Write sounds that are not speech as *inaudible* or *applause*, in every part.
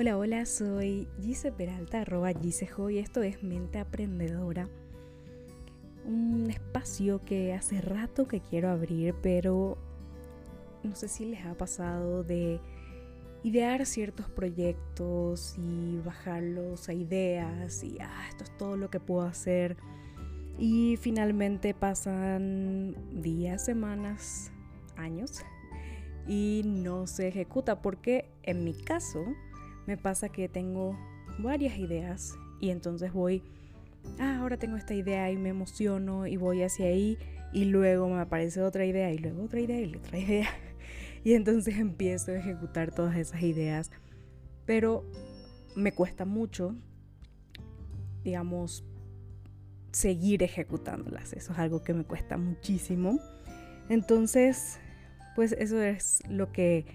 Hola, hola, soy Gise Peralta, arroba Gisejo y esto es Mente Aprendedora. Un espacio que hace rato que quiero abrir, pero no sé si les ha pasado de idear ciertos proyectos y bajarlos a ideas y ah, esto es todo lo que puedo hacer. Y finalmente pasan días, semanas, años y no se ejecuta porque en mi caso me pasa que tengo varias ideas y entonces voy, ah, ahora tengo esta idea y me emociono y voy hacia ahí y luego me aparece otra idea y luego otra idea y otra *laughs* idea y entonces empiezo a ejecutar todas esas ideas, pero me cuesta mucho, digamos, seguir ejecutándolas, eso es algo que me cuesta muchísimo. Entonces, pues eso es lo que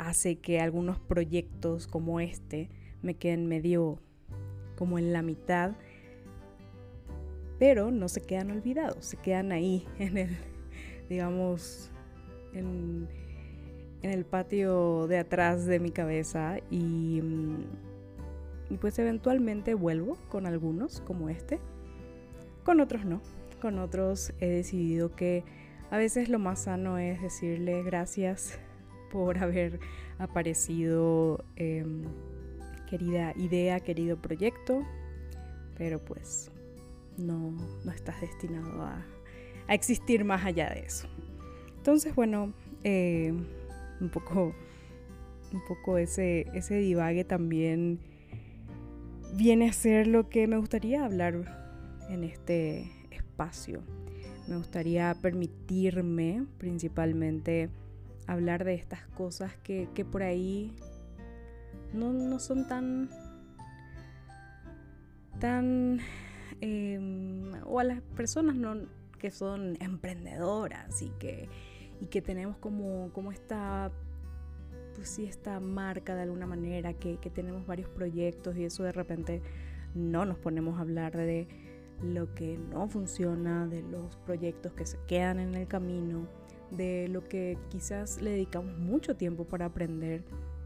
hace que algunos proyectos como este me queden medio como en la mitad, pero no se quedan olvidados, se quedan ahí *laughs* en el, digamos, en, el patio de atrás de mi cabeza y, y pues eventualmente vuelvo con algunos como este, con otros no, con otros he decidido que a veces lo más sano es decirle gracias por haber aparecido, em, querida idea, querido proyecto, pero pues no, no estás destinado a, existir más allá de eso. Entonces, bueno, eh, un poco, un poco ese, ese divague también viene a ser lo que me gustaría hablar en este espacio. Me gustaría permitirme principalmente hablar de estas cosas que, por ahí no, son tan tan em, o a las personas no, que son emprendedoras y que, y que tenemos como, como esta pues sí, esta marca de alguna manera, que, que tenemos varios proyectos y eso de repente no nos ponemos a hablar de lo que no funciona, de los proyectos que se quedan en el camino, de lo que quizás le dedicamos mucho tiempo para aprender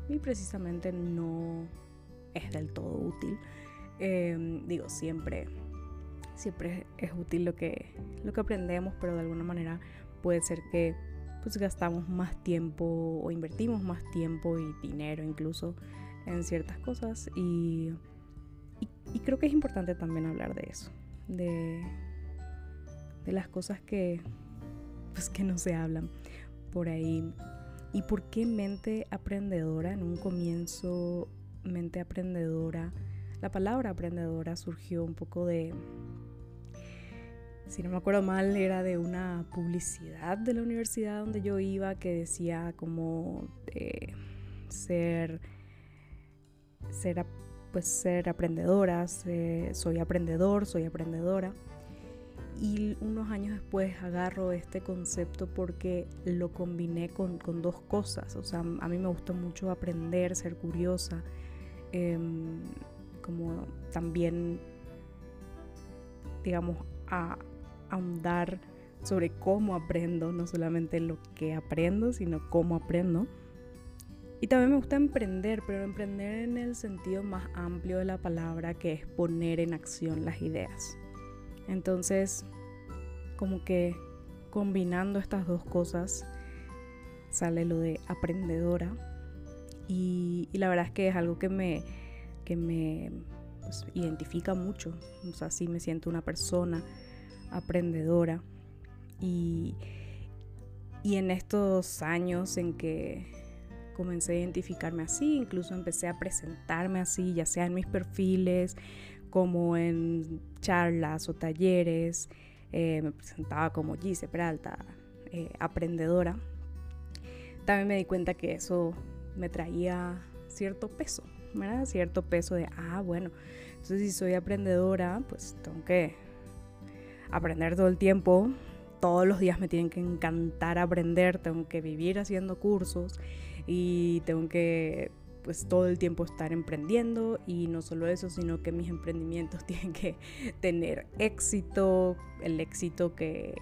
y precisamente no es del todo útil. Em, digo, siempre, siempre es útil lo que, lo que aprendemos, pero de alguna manera puede ser que pues gastamos más tiempo o invertimos más tiempo y dinero incluso en ciertas cosas y, y, creo que es importante también hablar de eso, de, de las cosas que, pues que no se hablan por ahí. ¿Y por qué mente aprendedora? En un comienzo, mente aprendedora, la palabra aprendedora surgió un poco de, si no me acuerdo mal, era de una publicidad de la universidad donde yo iba que decía como ser, ser, pues ser aprendedora, soy aprendedor, soy aprendedora. Y unos años después agarro este concepto porque lo combiné con, dos cosas. O sea, a mí me gusta mucho aprender, ser curiosa, em, como también, digamos, a ahondar sobre cómo aprendo, no solamente lo que aprendo, sino cómo aprendo. Y también me gusta emprender, pero emprender en el sentido más amplio de la palabra, que es poner en acción las ideas. Entonces, como que combinando estas dos cosas, sale lo de aprendedora. Y, la verdad es que es algo que me, que me pues, identifica mucho. O sea, sí me siento una persona aprendedora. Y, y en estos años en que comencé a identificarme así, incluso empecé a presentarme así, ya sea en mis perfiles, como en charlas o talleres. Eh, me presentaba como Gise Peralta, eh, aprendedora. También me di cuenta que eso me traía cierto peso, ¿verdad? Cierto peso de, ah, bueno, entonces si soy aprendedora, pues tengo que aprender todo el tiempo. Todos los días me tienen que encantar aprender, tengo que vivir haciendo cursos y tengo que pues todo el tiempo estar emprendiendo y no solo eso, sino que mis emprendimientos *laughs* tienen que tener éxito, el éxito que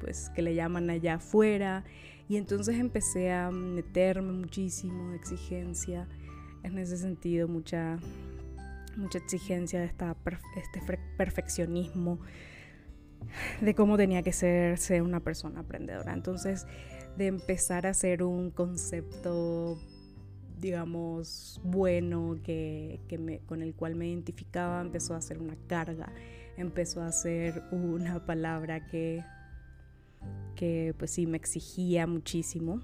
pues que le llaman allá afuera y entonces empecé a meterme muchísimo de exigencia en ese sentido, mucha, mucha exigencia esta, este perfeccionismo de cómo tenía que ser una persona aprendedora. Entonces, de empezar a hacer un concepto, digamos, bueno, que, me, con el cual me identificaba, empezó a ser una carga, empezó a ser una palabra que, que pues sí, me exigía muchísimo.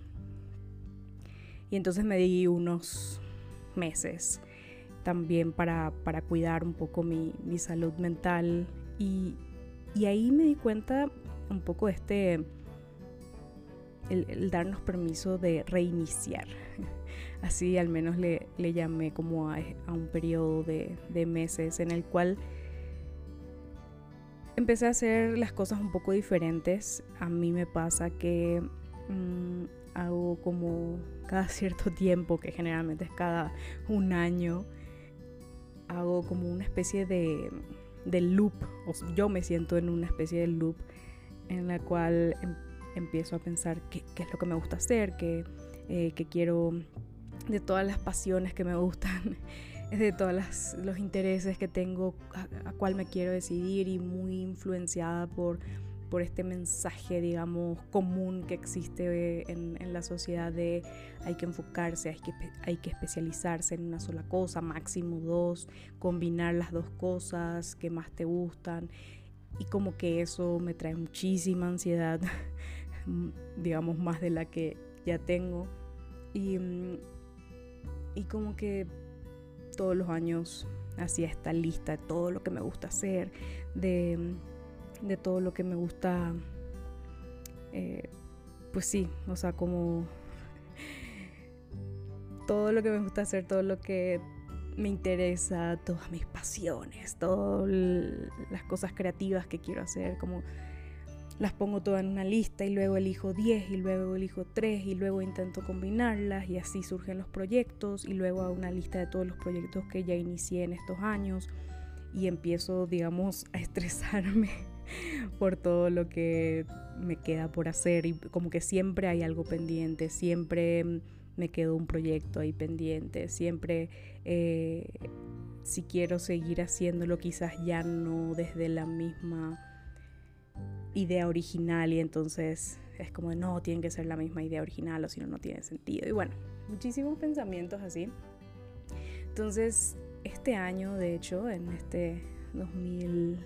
Y entonces me di unos meses también para, para cuidar un poco mi, mi salud mental y, y ahí me di cuenta un poco de este, el, darnos permiso de reiniciar. *laughs* Así al menos le, llamé como a, un periodo de, de, meses en el cual empecé a hacer las cosas un poco diferentes. A mí me pasa que mm, hago como cada *laughs* cierto tiempo, que generalmente es cada un año, hago como una especie de del loop, o yo me siento en una especie de loop en la cual em, empiezo a pensar qué, es lo que me gusta hacer, qué, eh, quiero, de todas las pasiones que me gustan, *laughs* de todos los intereses que tengo, a, a cuál me quiero decidir y muy influenciada por por este mensaje, digamos, común que existe en, la sociedad de hay que enfocarse, hay que, hay que especializarse en una sola cosa, máximo dos, combinar las dos cosas que más te gustan. Y como que eso me trae muchísima ansiedad, *laughs* digamos, más de la que ya tengo. Y, y como que todos los años hacía esta lista de todo lo que me gusta hacer, de de todo lo que me gusta, eh, pues sí, o sea, como todo lo que me gusta hacer, todo lo que me interesa, todas mis pasiones, todas las cosas creativas que quiero hacer, como las pongo todas en una lista y luego elijo 10 y luego elijo 3 y luego intento combinarlas y así surgen los proyectos y luego hago una lista de todos los proyectos que ya inicié en estos años y empiezo, digamos, a estresarme *laughs* por todo lo que me queda por hacer y como que siempre hay algo pendiente, siempre me quedó un proyecto ahí pendiente, siempre eh, si quiero seguir haciéndolo quizás ya no desde la misma idea original y entonces es como no, tiene que ser la misma idea original o si no, no tiene sentido. Y bueno, muchísimos pensamientos así. Entonces, este año, de hecho, en este 2000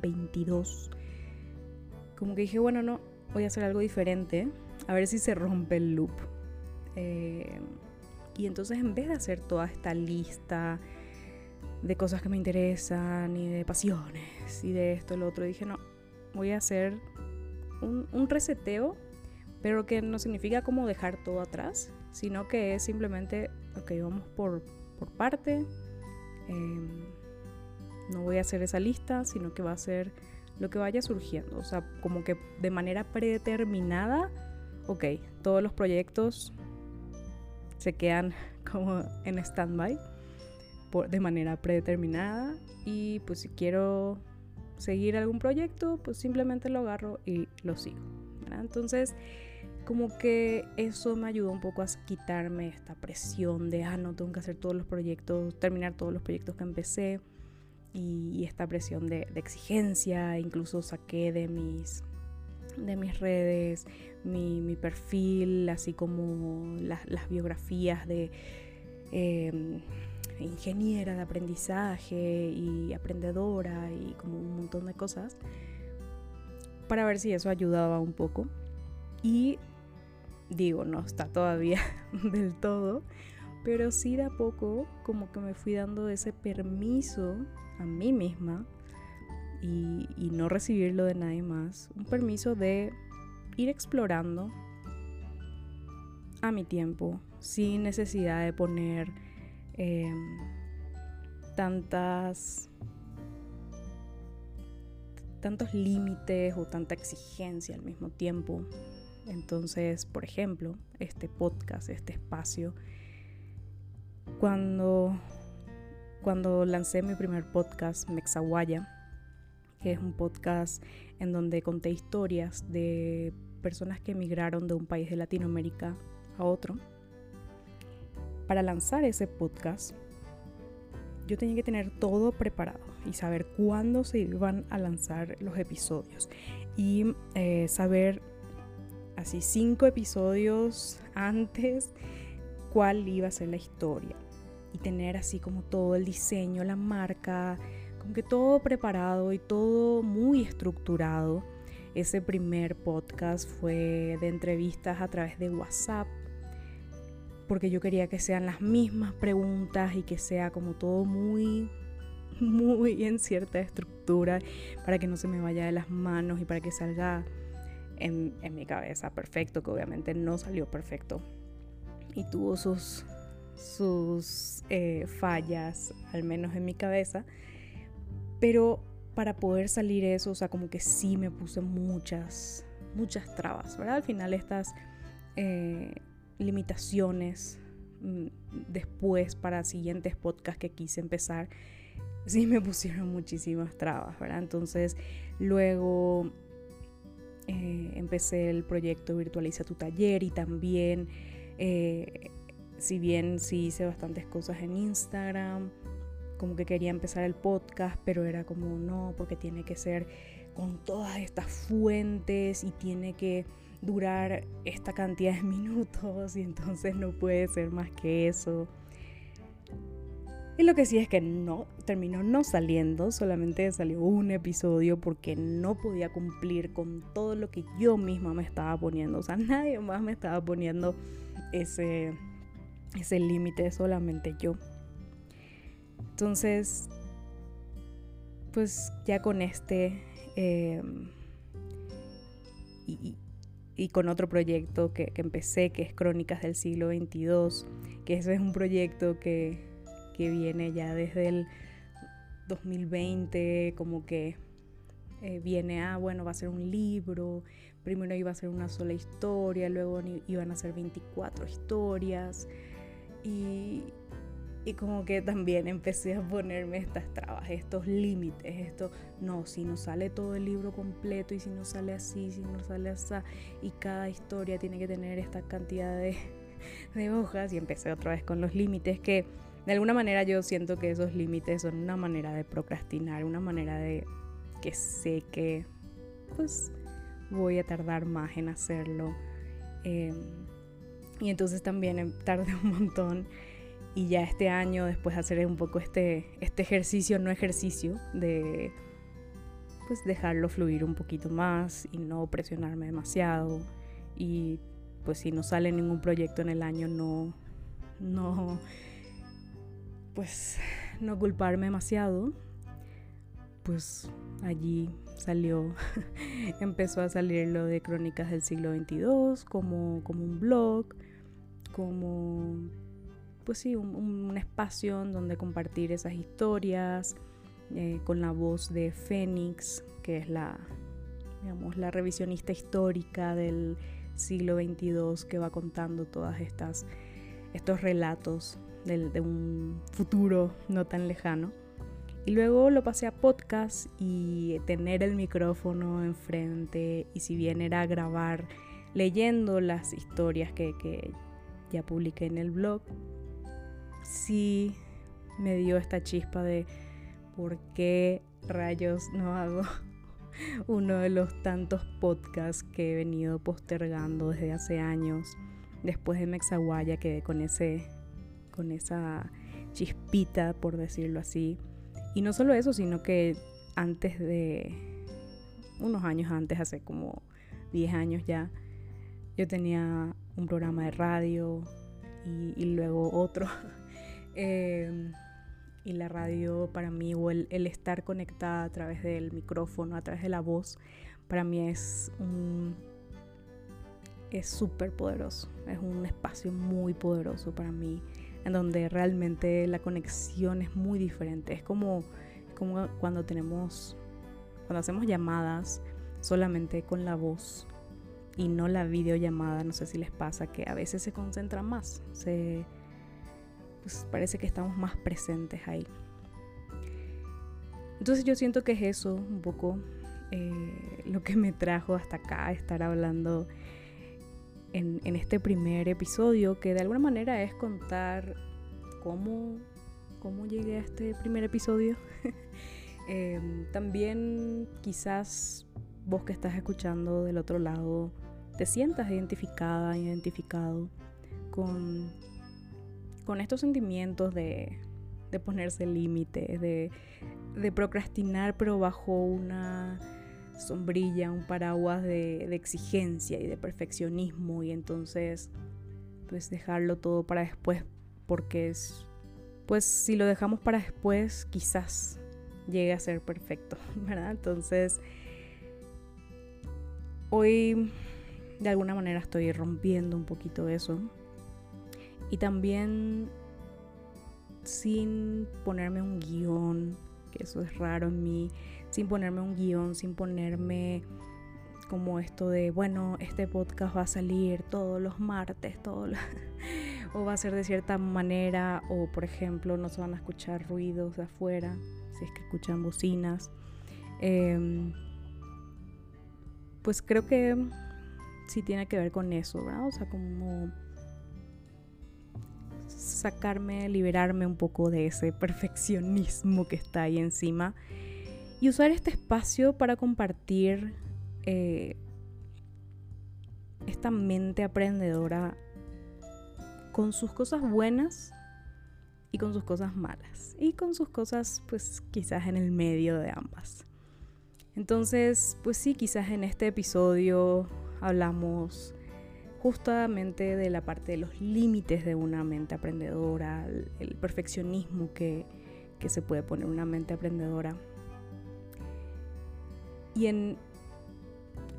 22. Como que dije, bueno, no, voy a hacer algo diferente, a ver si se rompe el loop. Eh, y entonces en vez de hacer toda esta lista de cosas que me interesan y de pasiones y de esto lo otro, dije, no, voy a hacer un, reseteo, pero que no significa como dejar todo atrás, sino que es simplemente, ok, vamos por, por parte. Em, no voy a hacer esa lista, sino que va a ser lo que vaya surgiendo. O sea, como que de manera predeterminada, ok, todos los proyectos se quedan *laughs* como en stand-by de manera predeterminada y pues si quiero seguir algún proyecto, pues simplemente lo agarro y lo sigo. Entonces, como que eso me ayudó un poco a quitarme esta presión de, ah, no, tengo que hacer todos los proyectos, terminar todos los proyectos que empecé y, esta presión de, exigencia, incluso saqué de mis, de mis redes mi, perfil, así como las biografías de em, ingeniera de aprendizaje y aprendedora y como un montón de cosas, para ver si eso ayudaba un poco. Y digo, no está todavía *laughs* del todo, pero sí de a poco como que me fui dando ese permiso a mí misma y, no recibirlo de nadie más. Un permiso de ir explorando a mi tiempo, sin necesidad de poner em, tantas tantos límites o tanta exigencia al mismo tiempo. Entonces, por ejemplo, este podcast, este espacio, cuando cuando lancé mi primer podcast, Mexaguaya, que es un podcast en donde conté historias de personas que emigraron de un país de Latinoamérica a otro. Para lanzar ese podcast, yo tenía que tener todo preparado y saber cuándo se iban a lanzar los episodios y eh, saber así cinco episodios antes cuál iba a ser la historia y tener así como todo el diseño, la marca, como que todo preparado y todo muy estructurado. Ese primer podcast fue de entrevistas a través de WhatsApp porque yo quería que sean las mismas preguntas y que sea como todo muy, *laughs* muy en cierta estructura para que no se me vaya de las manos y para que salga en, mi cabeza perfecto, que obviamente no salió perfecto y tuvo sus, sus eh, fallas, al menos en mi cabeza, pero para poder salir eso, o sea, como que sí me puse muchas, muchas trabas, ¿verdad? Al final estas... Eh, limitaciones mm, después para siguientes podcasts que quise empezar, sí me pusieron muchísimas trabas, ¿verdad? Entonces luego eh, empecé el proyecto Virtualiza tu taller y también, eh, si bien sí hice bastantes cosas en Instagram, como que quería empezar el podcast, pero era como no, porque tiene que ser con todas estas fuentes y tiene que durar esta cantidad de *laughs* minutos y entonces no puede ser más que eso. Y lo que sí es que no, terminó no saliendo, solamente salió un episodio porque no podía cumplir con todo lo que yo misma me estaba poniendo. O sea, *laughs* nadie más me estaba poniendo ese, ese límite, solamente yo. Entonces, pues ya con este... Eh, y, y con otro proyecto que, empecé, que es Crónicas del siglo XXII, que ese es un proyecto que, viene ya desde el 2020, como que eh, viene a, bueno, va a ser un libro, primero iba a ser una sola historia, luego iban a ser 24 historias, y, y como que también empecé a ponerme estas trabas, estos límites, esto, no, si no sale todo el libro completo y si no sale así, si no sale así, y cada historia tiene que tener esta cantidad *laughs* de, hojas y empecé otra vez con los límites que de alguna manera yo siento que esos límites son una manera de procrastinar, una manera de que sé que pues voy a tardar más en hacerlo. Em, y entonces también *laughs* tardé un montón y ya este año después hacer un poco este, este ejercicio, no ejercicio, de pues dejarlo fluir un poquito más y no presionarme demasiado y pues si no sale ningún proyecto en el año no no pues no culparme demasiado pues allí salió *laughs* empezó a salir lo de crónicas del siglo XXII como como un blog como pues sí, un, espacio en donde compartir esas historias eh, con la voz de Fénix, que es la, digamos, la revisionista histórica del siglo XXII que va contando todas estas estos relatos de un futuro no tan lejano. Y luego lo pasé a podcast y tener el micrófono enfrente y si bien era grabar leyendo las historias que, que ya publiqué en el blog, sí me dio esta chispa de por qué rayos no hago *laughs* uno de los tantos podcasts que he venido postergando desde hace años. Después de Mexaguaya quedé con ese con esa chispita, por decirlo así. Y no solo eso, sino que antes de unos años antes, hace como 10 años ya, yo tenía un programa de radio y, y luego otro *laughs* Em, y la radio para mí, o el, estar conectada a través del micrófono, a través de la voz, para mí es un es súper poderoso, es un espacio muy poderoso para mí, en donde realmente la conexión es muy diferente. Es como, como cuando tenemos, cuando hacemos llamadas solamente con la voz y no la videollamada, no sé si les pasa que a veces se concentra más, se pues parece que estamos más presentes ahí. Entonces yo siento que es eso un poco eh, lo que me trajo hasta acá, estar hablando en, este primer episodio, que de alguna manera es contar cómo, cómo llegué a este primer episodio. *laughs* Em, también quizás vos que estás escuchando del otro lado te sientas identificada, identificado con, con estos sentimientos de, de ponerse límites, de, de procrastinar pero bajo una sombrilla, un paraguas de, exigencia y de perfeccionismo y entonces pues dejarlo todo para después porque es pues si lo dejamos para después quizás llegue a ser perfecto, *laughs* ¿verdad? Entonces hoy de alguna manera estoy rompiendo un poquito eso y también sin ponerme un guion, que eso es raro en mí, sin ponerme un guion, sin ponerme como esto de, bueno, este podcast va a salir todos los martes, todo *laughs* o va a ser de cierta manera, o por ejemplo no se van a escuchar ruidos de afuera, si es que escuchan bocinas. Em, pues creo que sí tiene que ver con eso, ¿verdad? O sea, como sacarme, liberarme un poco de ese perfeccionismo que está ahí encima y usar este espacio para compartir eh, esta mente aprendedora con sus cosas buenas y con sus cosas malas y con sus cosas pues quizás en el medio de ambas. Entonces pues sí, quizás en este episodio hablamos justamente de la parte de los límites de una mente aprendedora, el, perfeccionismo que, que se puede poner una mente aprendedora. Y en,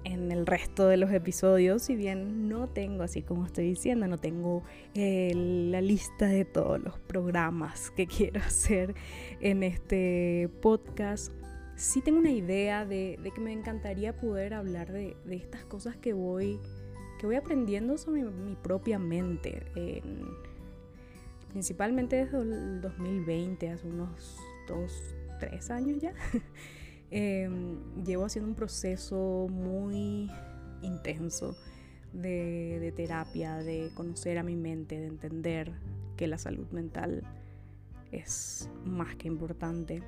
en el resto de los episodios, si bien no tengo, así como estoy diciendo, no tengo eh, la lista de todos los programas que *laughs* quiero hacer en este podcast, sí tengo una idea de, que me encantaría poder hablar de, estas cosas que voy, que voy aprendiendo sobre mi, propia mente. principalmente desde el 2020, hace unos dos, tres años ya. *laughs* Em, llevo haciendo un proceso muy intenso de, terapia, de conocer a mi mente, de entender que la salud mental es más que importante.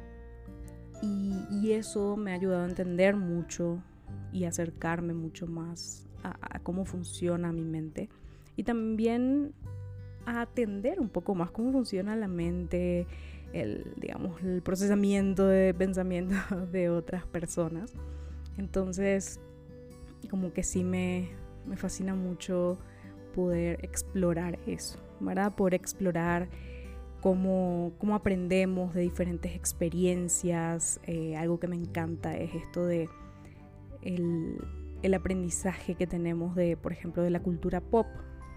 Y, eso me ha ayudado a entender mucho y acercarme mucho más a, cómo funciona mi mente. Y también a atender un poco más cómo funciona la mente, el, digamos, el procesamiento de *laughs* pensamiento de otras personas. Entonces, como que sí me, me fascina mucho poder explorar eso, ¿verdad? Poder explorar cómo, cómo aprendemos de diferentes experiencias. Eh, algo que me encanta es esto de el, el aprendizaje que tenemos de, por ejemplo, de la cultura pop.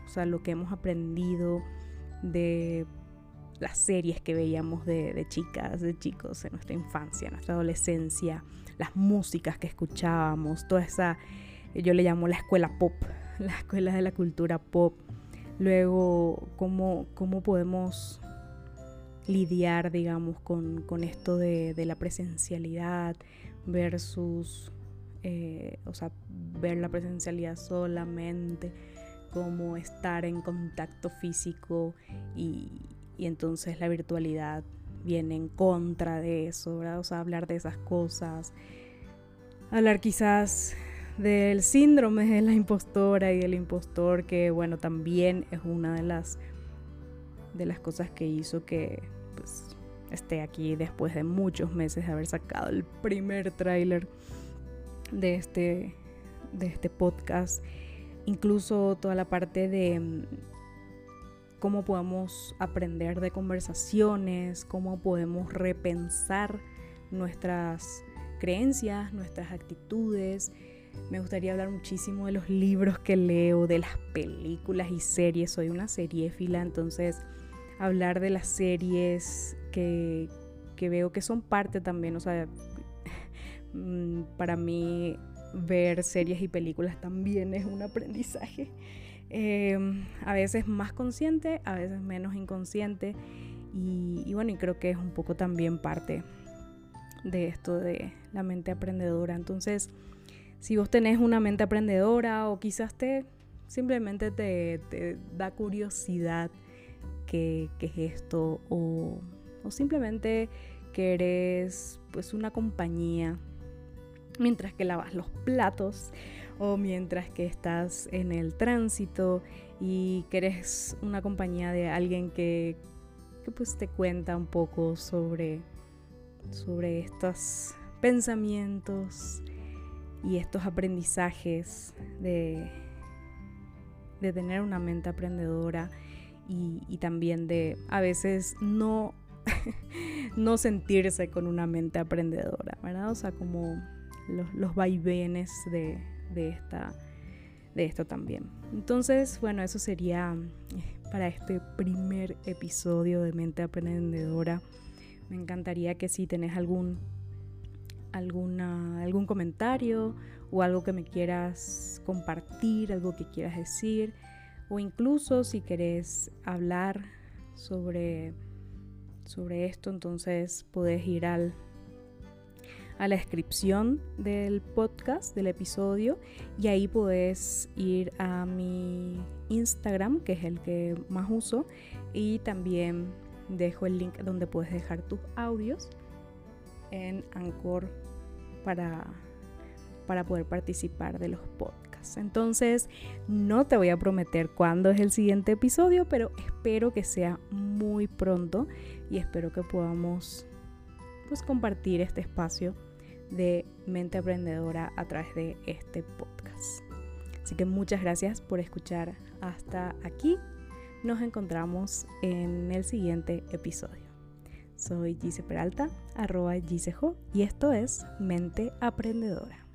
O sea, lo que hemos aprendido de las series que veíamos de, chicas, de chicos en nuestra infancia, en nuestra adolescencia, las músicas que escuchábamos, toda esa, yo le llamo la escuela pop, *laughs* la escuela de la cultura pop. Luego, cómo, cómo podemos lidiar, digamos, con, esto de, la presencialidad versus, eh, o sea, ver la presencialidad solamente como estar en contacto físico y, entonces la virtualidad viene en contra de eso, ¿verdad? O sea, hablar de esas cosas, hablar quizás del síndrome de la impostora y del impostor, que bueno, también es una de las, de las cosas que hizo que pues, esté aquí después de muchos meses de haber sacado el primer tráiler de este, de este podcast. Incluso toda la parte de cómo podemos aprender de conversaciones, cómo podemos repensar nuestras creencias, nuestras actitudes. Me gustaría hablar muchísimo de los libros que leo, de las películas y series. Soy una seriéfila, entonces hablar de las series que, que veo que son parte también, o sea, mm, para mí ver series y películas también es un aprendizaje. Em, a veces más consciente, a veces menos inconsciente. Y, bueno, y creo que es un poco también parte de esto de la mente aprendedora. Entonces, si vos tenés una mente aprendedora o quizás te, simplemente te, da curiosidad qué, es esto o, o simplemente que eres pues una compañía mientras que lavas los platos o mientras que estás en el tránsito y que eres una compañía de alguien que, pues te cuenta un poco sobre, sobre estos pensamientos y estos aprendizajes de, de tener una mente aprendedora y, y también de a veces no, *laughs* no sentirse con una mente aprendedora, ¿verdad? O sea, como los, los vaivenes de, de, esta, de esto también. Entonces, bueno, eso sería eh, para este primer episodio de Mente Aprendedora. Me encantaría que si tenés algún, alguna, algún comentario o algo que me quieras compartir, algo que quieras decir, o incluso si querés hablar sobre, sobre esto, entonces podés ir al a la descripción del podcast, del episodio, y ahí puedes ir a mi Instagram, que es el que más uso, y también dejo el link donde puedes dejar tus audios en Anchor para, para poder participar de los podcasts. Entonces, no te voy a prometer cuándo es el siguiente episodio, pero espero que sea muy pronto y espero que podamos pues compartir este espacio de Mente Aprendedora a través de este podcast. Así que muchas gracias por escuchar hasta aquí. Nos encontramos en el siguiente episodio. Soy Gise Peralta, arroba Gisejo, y esto es Mente Aprendedora.